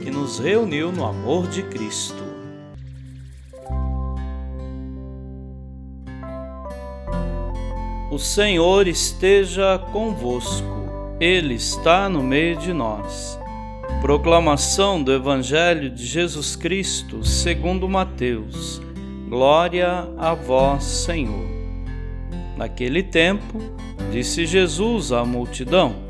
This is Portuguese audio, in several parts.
que nos reuniu no amor de Cristo. O Senhor esteja convosco, Ele está no meio de nós. Proclamação do Evangelho de Jesus Cristo segundo Mateus. Glória a vós, Senhor. Naquele tempo, disse Jesus à multidão: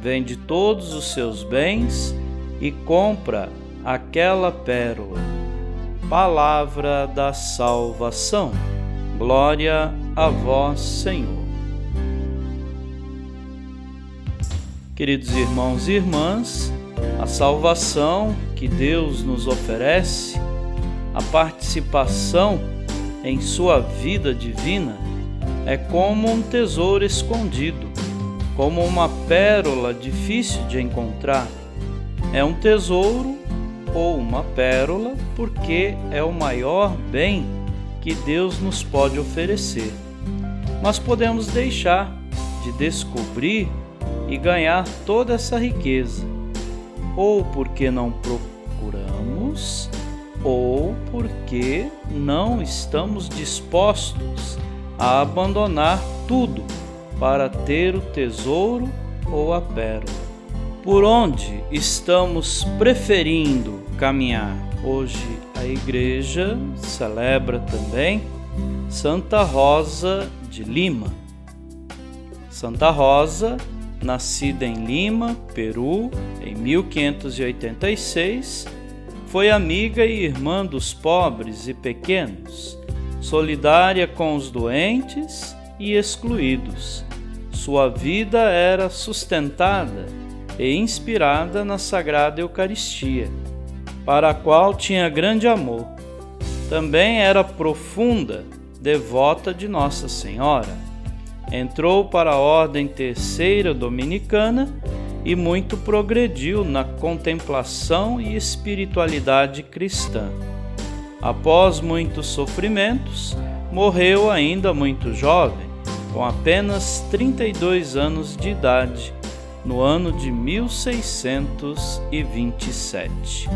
vende todos os seus bens e compra aquela pérola. Palavra da salvação. Glória a vós, Senhor. Queridos irmãos e irmãs, a salvação que Deus nos oferece, a participação em sua vida divina é como um tesouro escondido, como uma pérola difícil de encontrar. É um tesouro ou uma pérola porque é o maior bem que Deus nos pode oferecer. Mas podemos deixar de descobrir e ganhar toda essa riqueza, ou porque não procuramos ou porque não estamos dispostos a abandonar tudo para ter o tesouro ou a pérola. Por onde estamos preferindo caminhar? Hoje a igreja celebra também Santa Rosa de Lima. Santa Rosa, nascida em Lima, Peru, em 1586, foi amiga e irmã dos pobres e pequenos, solidária com os doentes e excluídos. Sua vida era sustentada e inspirada na Sagrada Eucaristia, para a qual tinha grande amor. Também era profunda devota de Nossa Senhora. Entrou para a Ordem Terceira Dominicana e muito progrediu na contemplação e espiritualidade cristã. Após muitos sofrimentos, morreu ainda muito jovem, com apenas 32 anos de idade, no ano de 1627.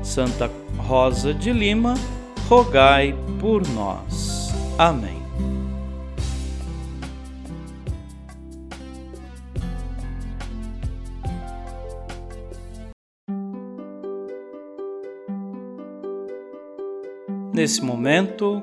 Santa Rosa de Lima, rogai por nós. Amém. Nesse momento,